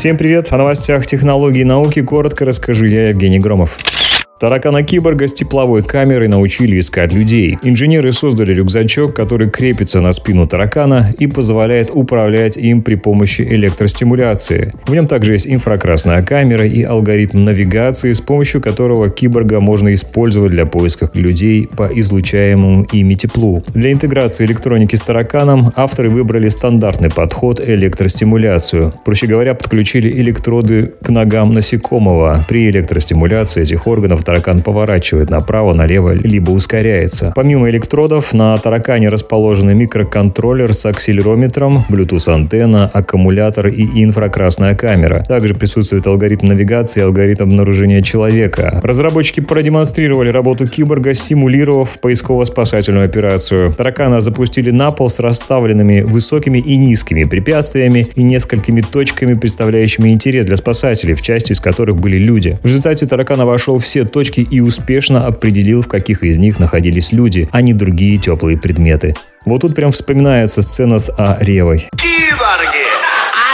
Всем привет! О новостях технологий и науки коротко расскажу я, Евгений Громов. Таракана-киборга с тепловой камерой научили искать людей. Инженеры создали рюкзачок, который крепится на спину таракана и позволяет управлять им при помощи электростимуляции. В нем также есть инфракрасная камера и алгоритм навигации, с помощью которого киборга можно использовать для поиска людей по излучаемому ими теплу. Для интеграции электроники с тараканом авторы выбрали стандартный подход – электростимуляцию. Проще говоря, подключили электроды к ногам насекомого. При электростимуляции этих органов таракан поворачивает направо, налево, либо ускоряется. Помимо электродов, на таракане расположены микроконтроллер с акселерометром, Bluetooth-антенна, аккумулятор и инфракрасная камера. Также присутствует алгоритм навигации и алгоритм обнаружения человека. Разработчики продемонстрировали работу киборга, симулировав поисково-спасательную операцию. Таракана запустили на пол с расставленными высокими и низкими препятствиями и несколькими точками, представляющими интерес для спасателей, в части из которых были люди. В результате таракана вошел все точки точки и успешно определил, в каких из них находились люди, а не другие теплые предметы. Вот тут прям вспоминается сцена с А. Ревой. Киборги!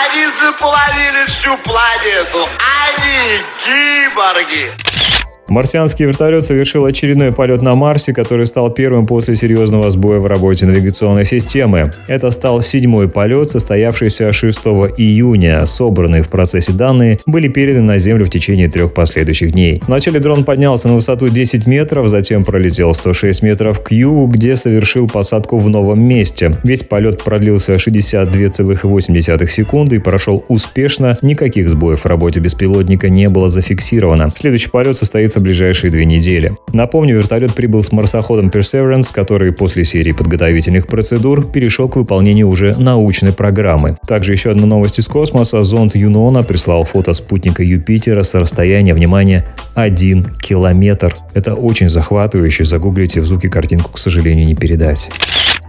Они заполонили всю планету! Они киборги! Марсианский вертолет совершил очередной полет на Марсе, который стал первым после серьезного сбоя в работе навигационной системы. Это стал седьмой полет, состоявшийся 6 июня. Собранные в процессе данные были переданы на Землю в течение трех последующих дней. Вначале дрон поднялся на высоту 10 метров, затем пролетел 106 метров к Ю, где совершил посадку в новом месте. Весь полет продлился 62,8 секунды и прошел успешно. Никаких сбоев в работе беспилотника не было зафиксировано. Следующий полет состоится состоится в ближайшие две недели. Напомню, вертолет прибыл с марсоходом Perseverance, который после серии подготовительных процедур перешел к выполнению уже научной программы. Также еще одна новость из космоса. Зонд Юнона прислал фото спутника Юпитера с расстояния, внимания, 1 километр. Это очень захватывающе. Загуглите в звуке картинку, к сожалению, не передать.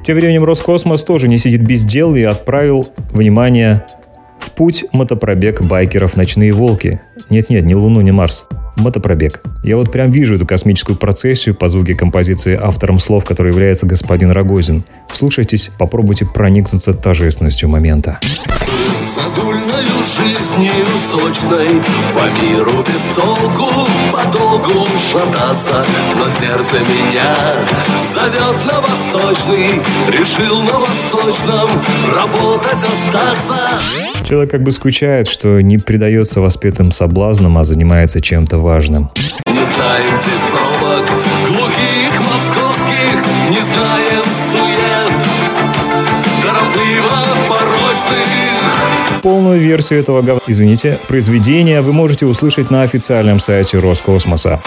Тем временем Роскосмос тоже не сидит без дел и отправил, внимание, в путь мотопробег байкеров «Ночные волки». Нет-нет, не Луну, не Марс мотопробег. Я вот прям вижу эту космическую процессию по звуке композиции автором слов, который является господин Рогозин. Вслушайтесь, попробуйте проникнуться торжественностью момента. Задульною жизнью сочной По миру без толку Подолгу шататься Но сердце меня Зовет на восточный Решил на восточном Работать остаться Человек как бы скучает, что не предается воспетым соблазнам, а занимается чем-то важным. Не знаем здесь пробок, глухих московских, не знаем сует, торопливо порочных. Полную версию этого, извините, произведения вы можете услышать на официальном сайте Роскосмоса.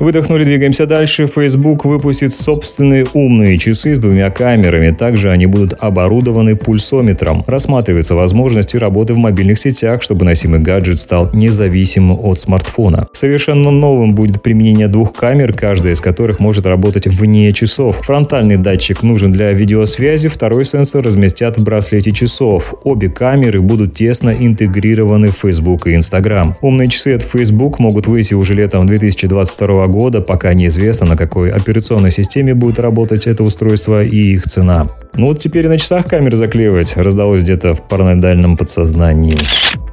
Выдохнули, двигаемся дальше. Facebook выпустит собственные умные часы с двумя камерами. Также они будут оборудованы пульсометром. Рассматривается возможность работы в мобильных сетях, чтобы носимый гаджет стал независимым от смартфона. Совершенно новым будет применение двух камер, каждая из которых может работать вне часов. Фронтальный датчик нужен для видеосвязи, второй сенсор разместят в браслете часов. Обе камеры будут тесно интегрированы в Facebook и Instagram. Умные часы от Facebook могут выйти уже летом 2022 года, пока неизвестно, на какой операционной системе будет работать это устройство и их цена. Ну вот теперь на часах камеры заклеивать раздалось где-то в параноидальном подсознании.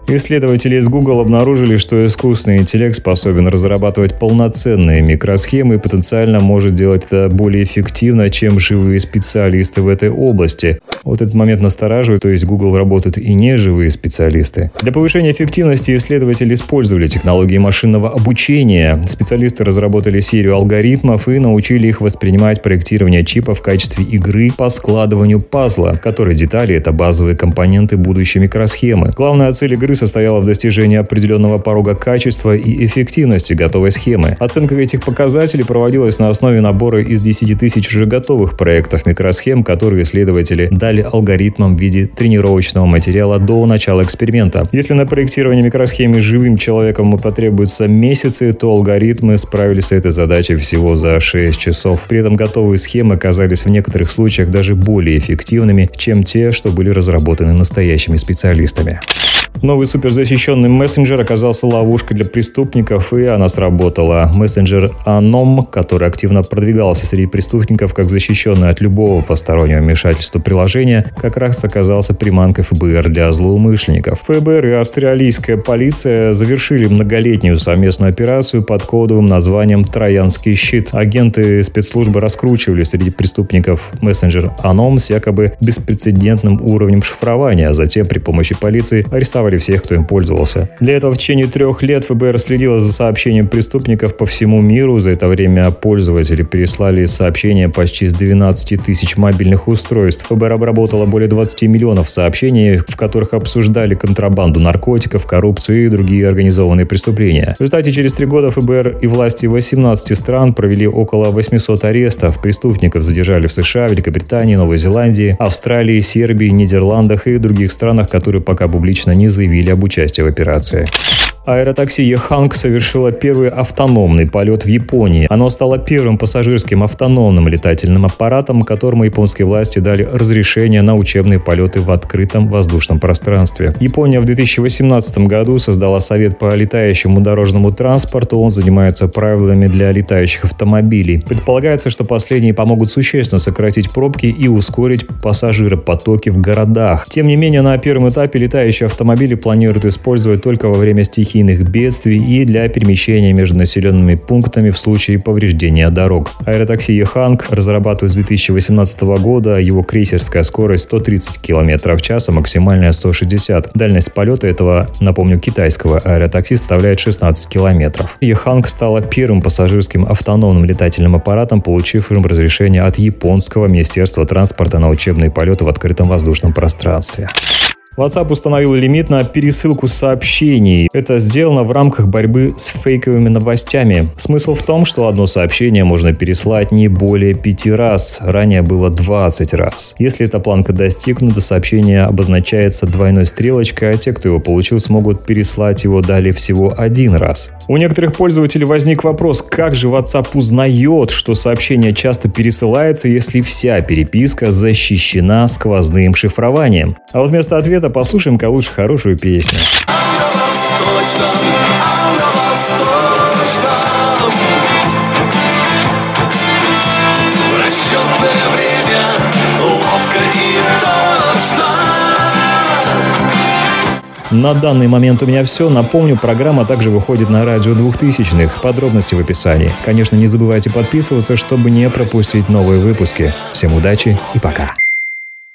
Исследователи из Google обнаружили, что искусственный интеллект способен разрабатывать полноценные микросхемы и потенциально может делать это более эффективно, чем живые специалисты в этой области. Вот этот момент настораживает, то есть Google работают и не живые специалисты. Для повышения эффективности исследователи использовали технологии машинного обучения. Специалисты разработали серию алгоритмов и научили их воспринимать проектирование чипа в качестве игры по складыванию пазла, которой детали — это базовые компоненты будущей микросхемы. Главная цель игры состояла в достижении определенного порога качества и эффективности готовой схемы. Оценка этих показателей проводилась на основе набора из 10 тысяч уже готовых проектов микросхем, которые исследователи дали алгоритмам в виде тренировочного материала до начала эксперимента. Если на проектирование микросхемы живым человеком потребуются месяцы, то алгоритмы справились с этой задачей всего за 6 часов. При этом готовые схемы оказались в некоторых случаях даже более эффективными, чем те, что были разработаны настоящими специалистами. Новый суперзащищенный мессенджер оказался ловушкой для преступников, и она сработала. Мессенджер Anom, который активно продвигался среди преступников как защищенный от любого постороннего вмешательства приложения, как раз оказался приманкой ФБР для злоумышленников. ФБР и австралийская полиция завершили многолетнюю совместную операцию под кодовым названием «Троянский щит». Агенты спецслужбы раскручивали среди преступников мессенджер Anom с якобы беспрецедентным уровнем шифрования, а затем при помощи полиции арестовали всех, кто им пользовался. Для этого в течение трех лет ФБР следило за сообщением преступников по всему миру. За это время пользователи переслали сообщения почти с 12 тысяч мобильных устройств. ФБР обработало более 20 миллионов сообщений, в которых обсуждали контрабанду наркотиков, коррупцию и другие организованные преступления. В результате через три года ФБР и власти 18 стран провели около 800 арестов. Преступников задержали в США, Великобритании, Новой Зеландии, Австралии, Сербии, Нидерландах и других странах, которые пока публично не заявили об участии в операции. Аэротакси Еханг совершило первый автономный полет в Японии. Оно стало первым пассажирским автономным летательным аппаратом, которому японские власти дали разрешение на учебные полеты в открытом воздушном пространстве. Япония в 2018 году создала Совет по летающему дорожному транспорту. Он занимается правилами для летающих автомобилей. Предполагается, что последние помогут существенно сократить пробки и ускорить пассажиропотоки в городах. Тем не менее, на первом этапе летающие автомобили планируют использовать только во время стихийных стихийных бедствий и для перемещения между населенными пунктами в случае повреждения дорог. Аэротакси Еханг разрабатывают с 2018 года. Его крейсерская скорость 130 км в час, а максимальная 160. Дальность полета этого, напомню, китайского аэротакси составляет 16 км. Еханг стала первым пассажирским автономным летательным аппаратом, получившим разрешение от японского Министерства транспорта на учебные полеты в открытом воздушном пространстве. WhatsApp установил лимит на пересылку сообщений. Это сделано в рамках борьбы с фейковыми новостями. Смысл в том, что одно сообщение можно переслать не более пяти раз. Ранее было 20 раз. Если эта планка достигнута, сообщение обозначается двойной стрелочкой, а те, кто его получил, смогут переслать его далее всего один раз. У некоторых пользователей возник вопрос, как же WhatsApp узнает, что сообщение часто пересылается, если вся переписка защищена сквозным шифрованием. А вот вместо ответа это послушаем-ка лучше хорошую песню. На данный момент у меня все. Напомню, программа также выходит на радио 2000-х. Подробности в описании. Конечно, не забывайте подписываться, чтобы не пропустить новые выпуски. Всем удачи и пока.